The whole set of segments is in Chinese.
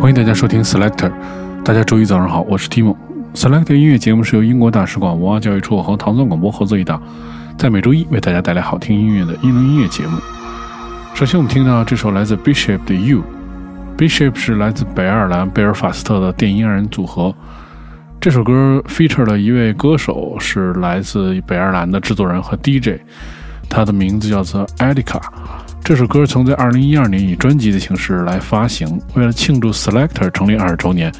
欢迎大家收听 Selector。大家周一早上好，我是 Timo。Selector 音乐节目是由英国大使馆文化教育处和唐宋广播合作一档，在每周一为大家带来好听音乐的英伦音乐节目。首先，我们听到这首来自 Bishop 的 You。Bishop 是来自北爱尔兰贝尔法斯特的电音二人组合。这首歌 feature 了一位歌手，是来自北爱尔兰的制作人和 DJ，他的名字叫做 Edika。这首歌曾在2012年以专辑的形式来发行。为了庆祝 Selector 成立二十周年，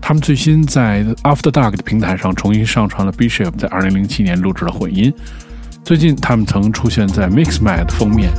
他们最新在 After Dark 的平台上重新上传了 Bishop 在2007年录制的混音。最近，他们曾出现在 Mixmag 封面。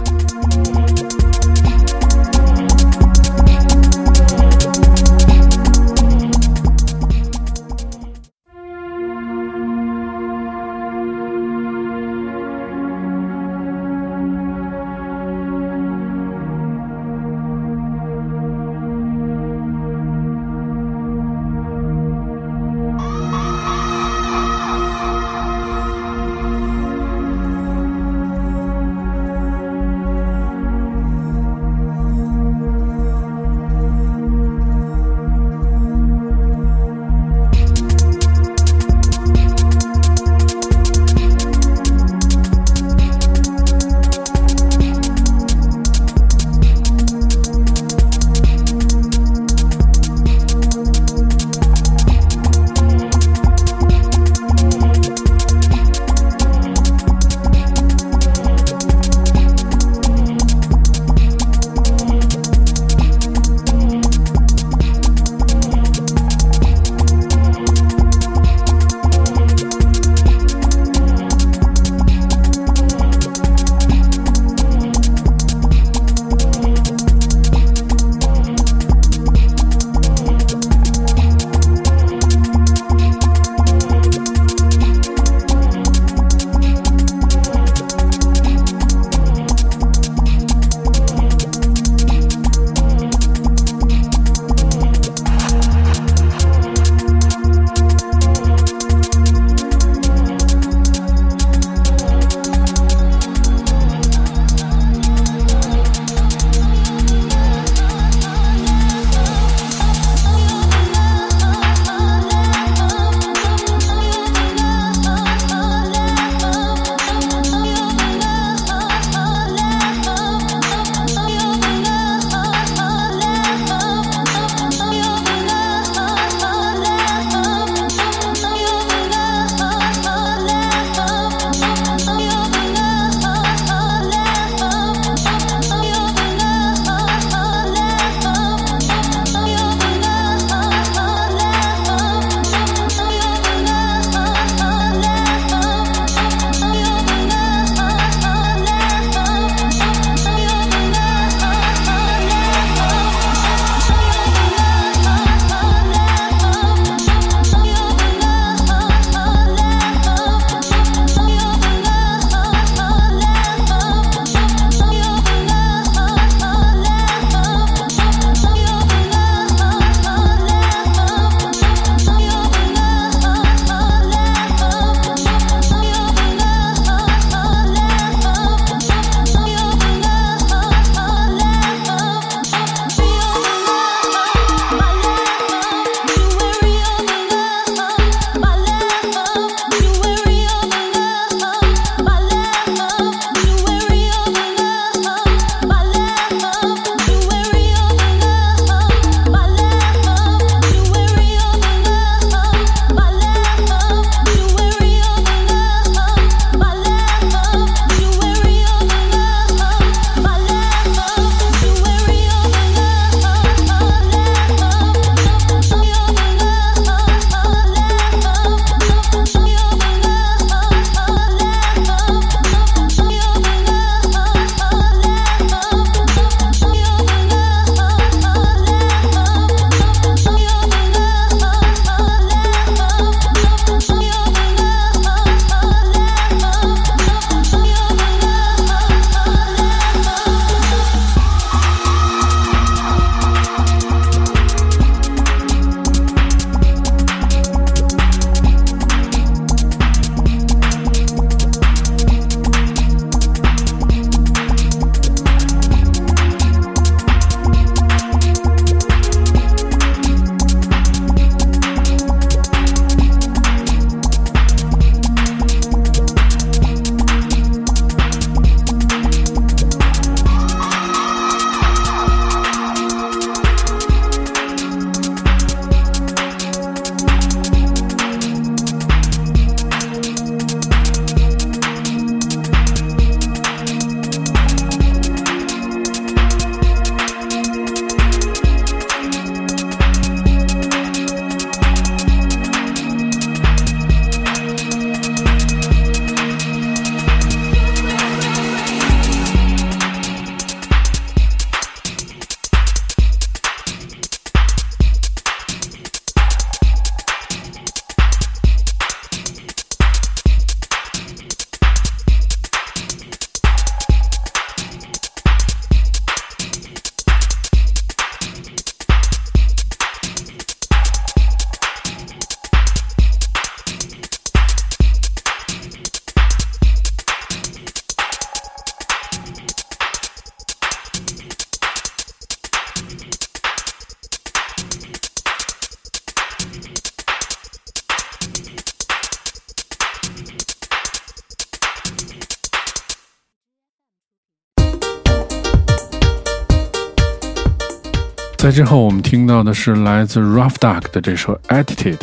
之后，我们听到的是来自 Rough Duck 的这首 Attitude。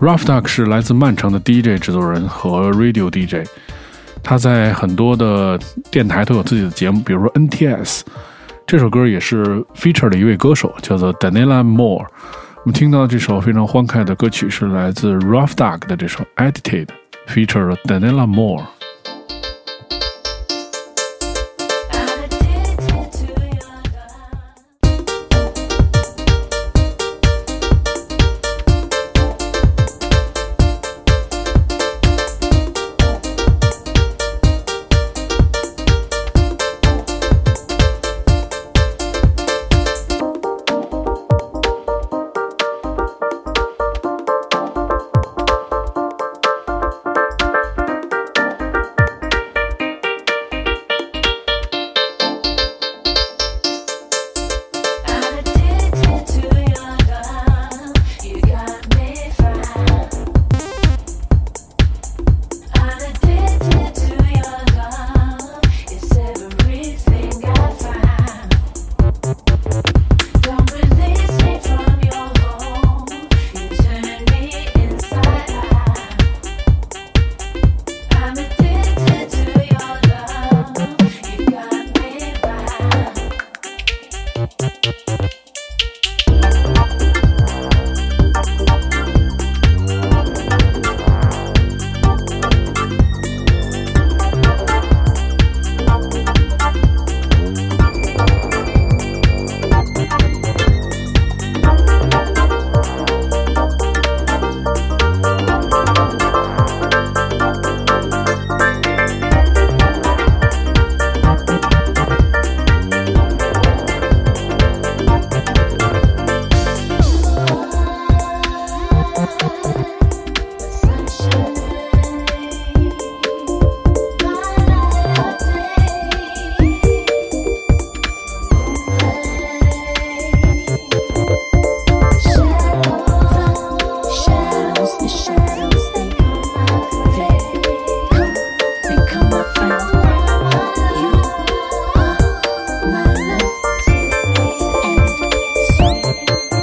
Rough Duck 是来自曼城的 DJ 制作人和 Radio DJ，他在很多的电台都有自己的节目，比如说 NTS。这首歌也是 feature 的一位歌手，叫做 Daniela Moore。我们听到这首非常欢快的歌曲是来自 Rough Duck 的这首 Attitude，feature Daniela Moore。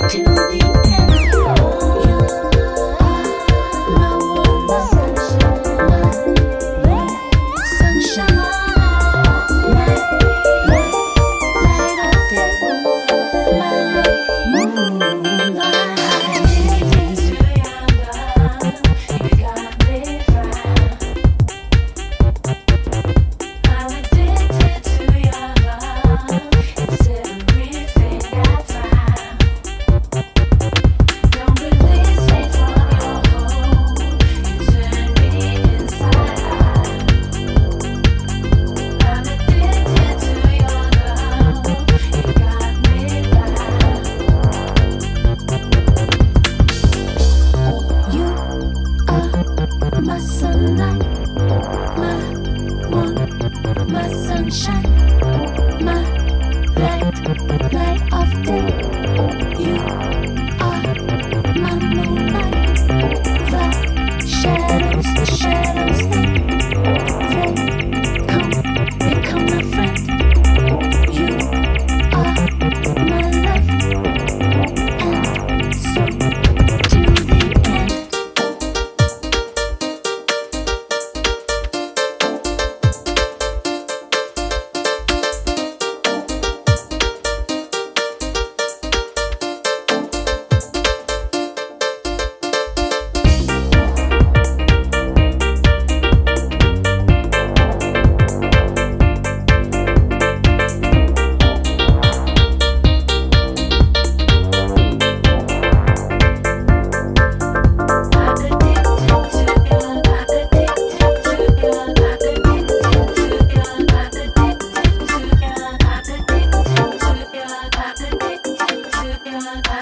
to the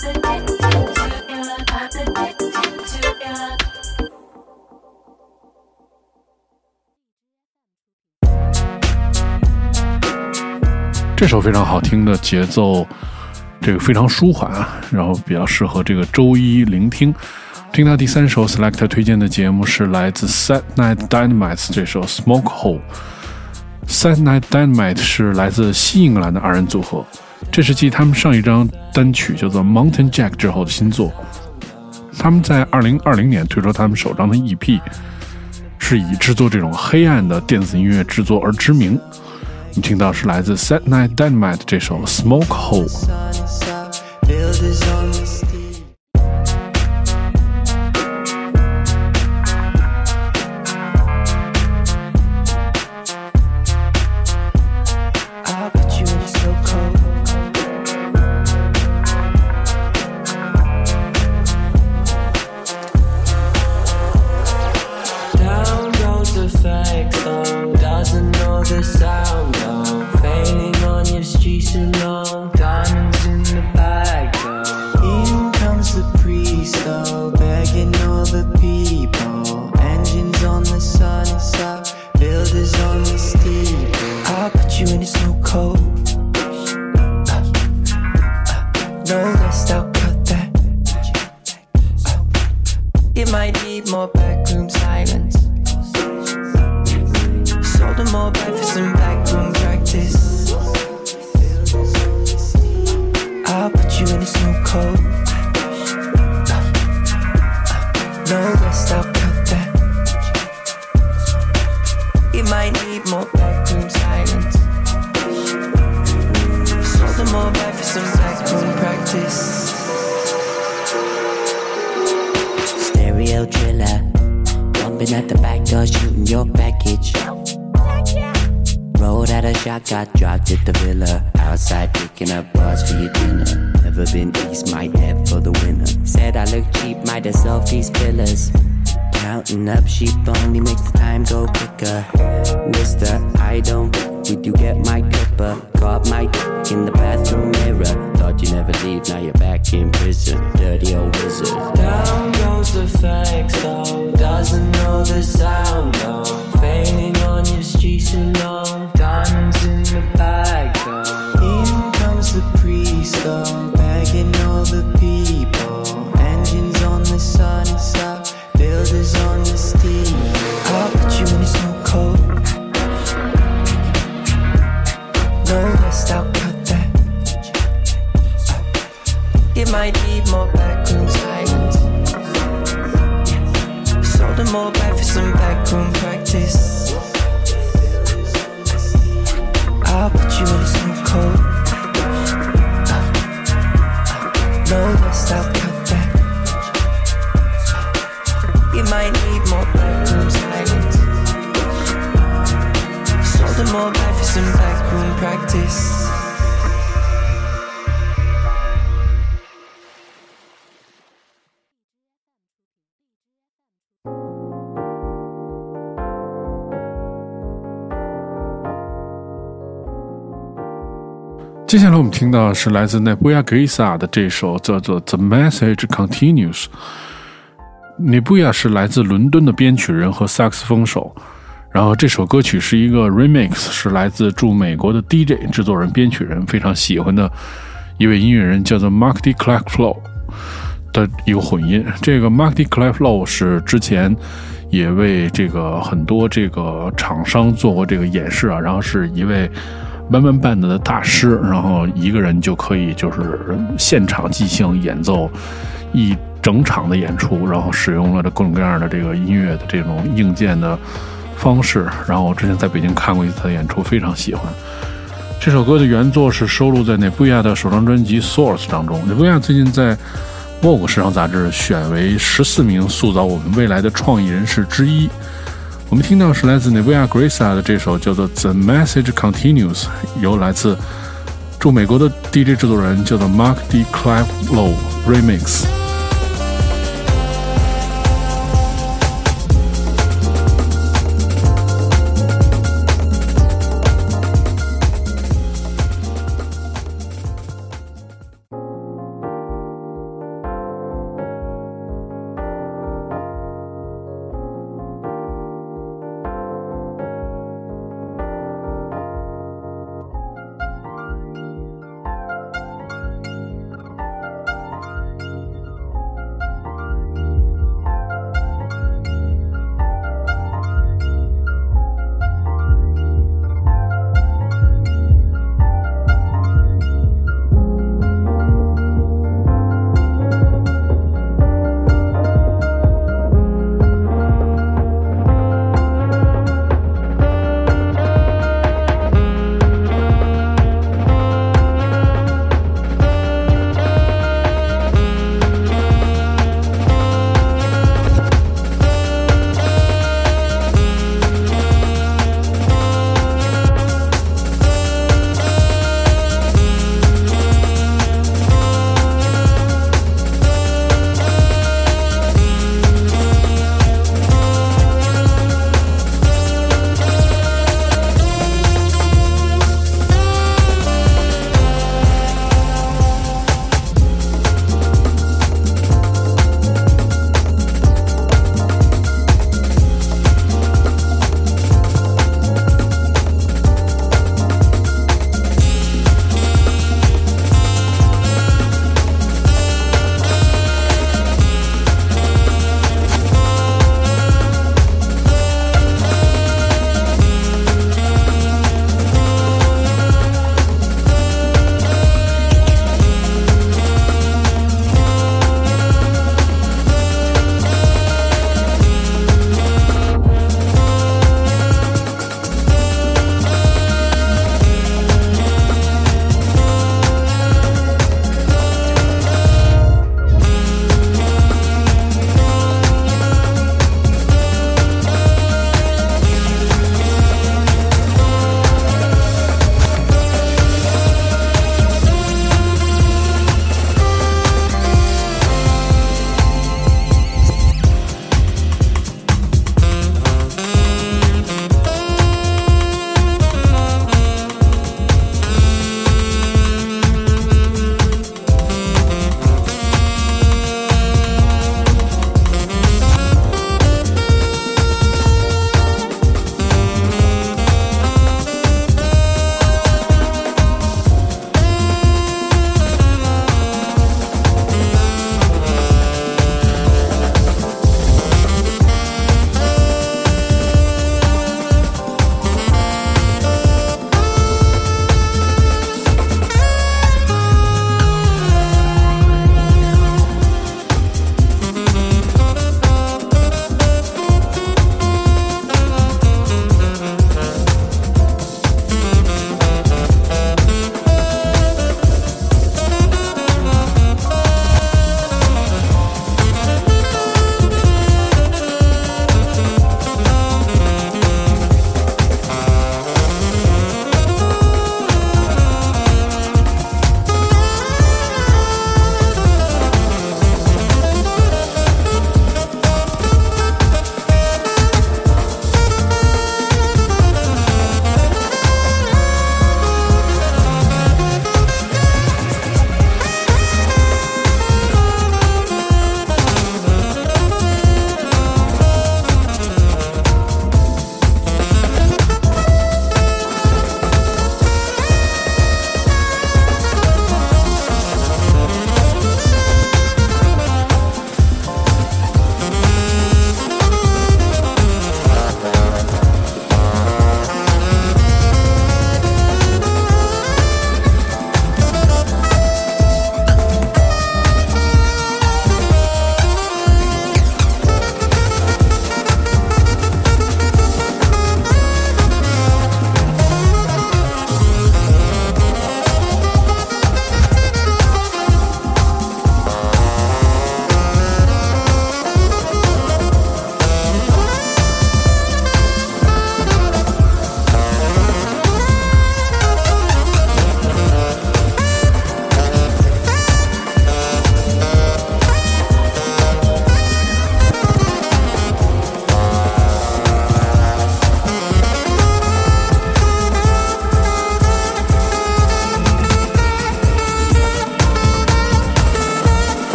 这首非常好听的节奏，这个非常舒缓啊，然后比较适合这个周一聆听。听到第三首 Select 推荐的节目是来自 Set Night Dynamite 这首 Smoke Hole。Set Night Dynamite 是来自西英格兰的二人组合，这是继他们上一张单曲叫做《Mountain Jack》之后的新作。他们在二零二零年推出他们首张的 EP，是以制作这种黑暗的电子音乐制作而知名。我们听到是来自 Set Night Dynamite 这首《Smoke Hole》。Got dropped at the villa. Outside picking up bars for your dinner. Never been east, might head for the winter. Said I look cheap, might have solved these pillars. Counting up sheep only makes the time go quicker. Mister, I don't. Did you get my clipper? Caught my dick in the bathroom mirror. Thought you'd never leave, now you're back in prison. Dirty old wizard. Down goes the facts, though. Doesn't know the sound, though. Failing on your streets alone. Diamonds in the bag, though. In comes the priest, though. Begging all the people. Engines on the sunny side. Builders on the steep. Might need more backroom 接下来我们听到是来自 Nebuya Grisa 的这首叫做《The Message Continues》。Nebuya 是来自伦敦的编曲人和萨克斯风手，然后这首歌曲是一个 remix，是来自驻美国的 DJ 制作人、编曲人非常喜欢的一位音乐人，叫做 Mark D. Clark Flow 的一个混音。这个 Mark D. Clark Flow 是之前也为这个很多这个厂商做过这个演示啊，然后是一位。Mamma band 的大师，然后一个人就可以就是现场即兴演奏一整场的演出，然后使用了这各种各样的这个音乐的这种硬件的方式。然后我之前在北京看过一次他的演出，非常喜欢。这首歌的原作是收录在内布亚的首张专辑《Source》当中。内布亚最近在《Vogue》时尚杂志选为十四名塑造我们未来的创意人士之一。我们听到是来自 Nevia Grisa 的这首叫做《The Message Continues》，由来自驻美国的 DJ 制作人叫做 Mark D. Clive Low Remix。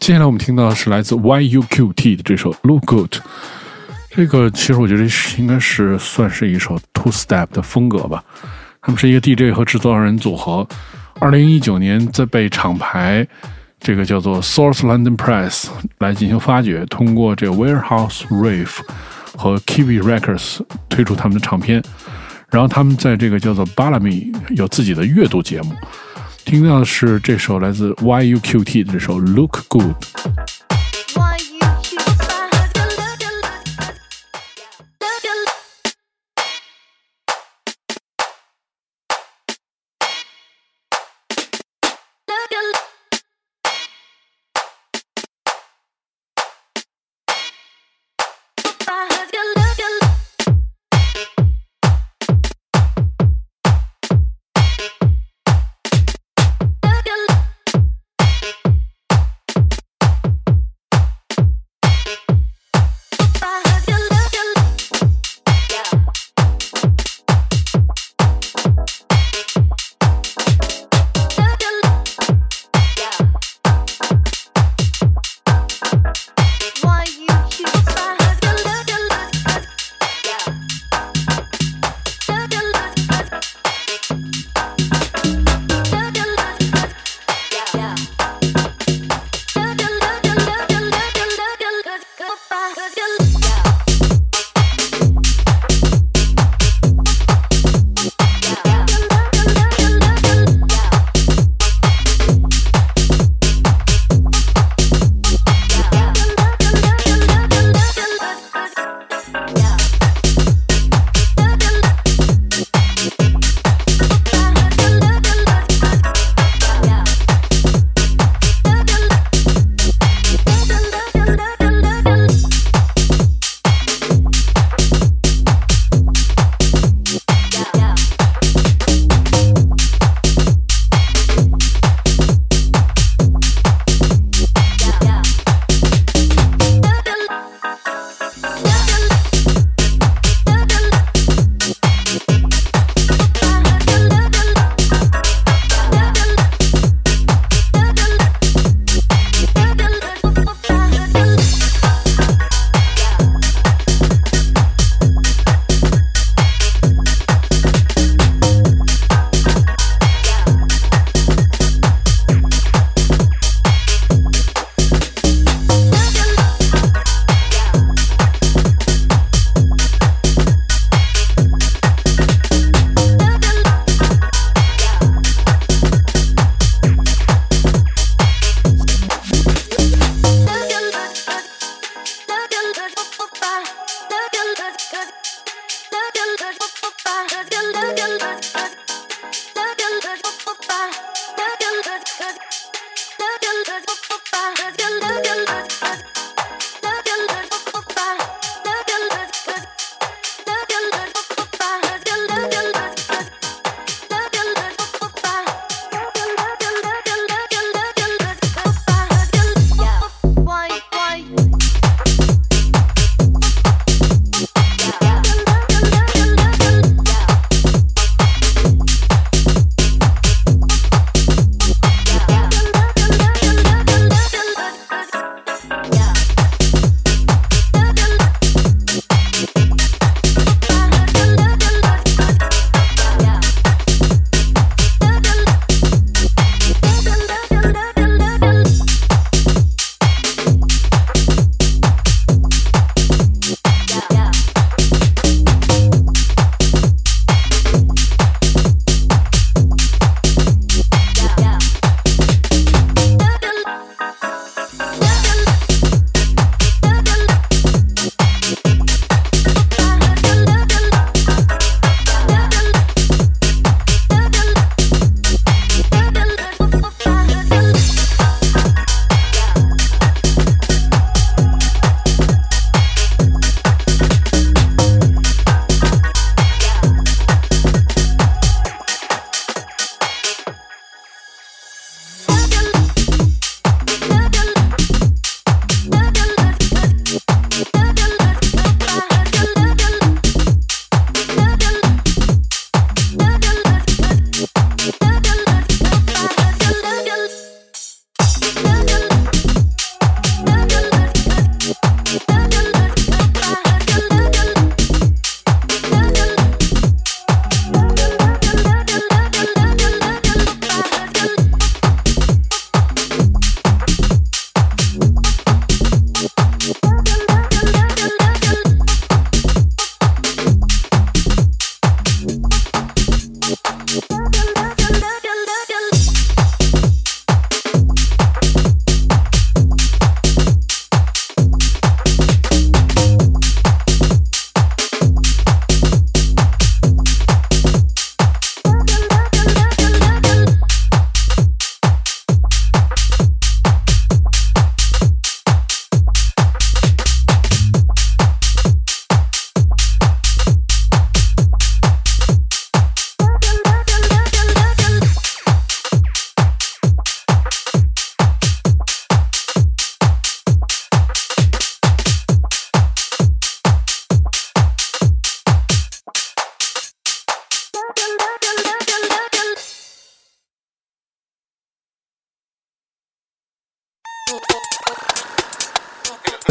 接下来我们听到的是来自 YUQT 的这首《Look Good》。这个其实我觉得应该是算是一首 Two Step 的风格吧。他们是一个 DJ 和制作人组合。二零一九年在被厂牌这个叫做 Source London Press 来进行发掘，通过这 Warehouse Rave 和 Kiwi Records 推出他们的唱片。然后他们在这个叫做 Balami 有自己的阅读节目。听到的是这首来自 YUQT 的这首《Look Good》。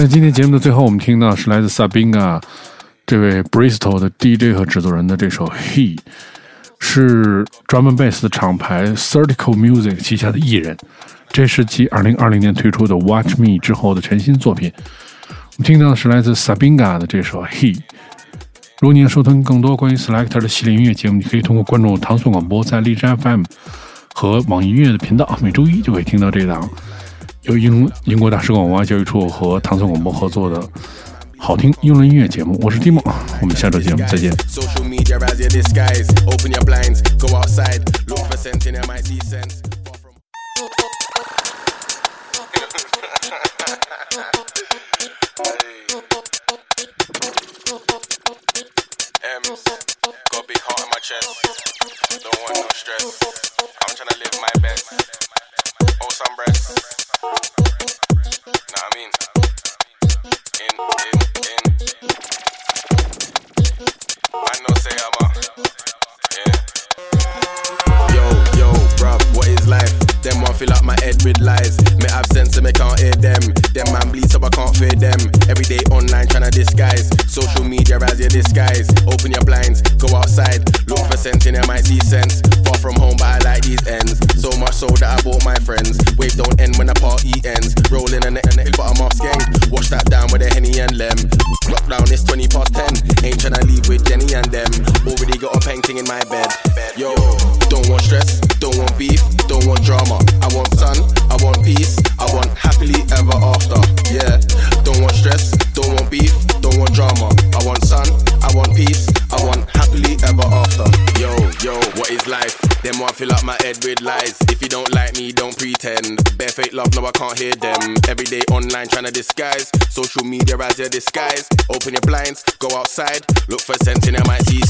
今天节目的最后，我们听到是来自 Sabina 这位 Bristol 的 DJ 和制作人的这首《He》，是 drum bass 的厂牌 Certical Music 旗下的艺人，这是继2020年推出的《Watch Me》之后的全新作品。我们听到的是来自 Sabina 的这首《He》。如果你要收听更多关于 Selector 的系列音乐节目，你可以通过关注唐宋广播在荔枝 FM 和网易音乐的频道，每周一就可以听到这档由英英国大使馆文化教育处和唐宋广播合作的好听英伦音乐节目。我是蒂梦，我们下周节目再见。I mean? In, in, fill up my head with lies. Me have sense and me can't hear them. Them man bleed so I can't fear them. Every day online tryna disguise. Social media as your disguise. Open your blinds, go outside. Look for sense in MIC sense. Far from home, but I like these ends. So much so that I bought my friends. Wave don't end when the party ends. Rolling and the but I'm off skeng. Wash that down with a henny and lem. Lockdown is 20 past 10. Ain't tryna leave with Jenny and them. Already got a painting in my bed. Can't hear them. Every day online trying to disguise. Social media as your disguise. Open your blinds, go outside. Look for sense in MIC sense.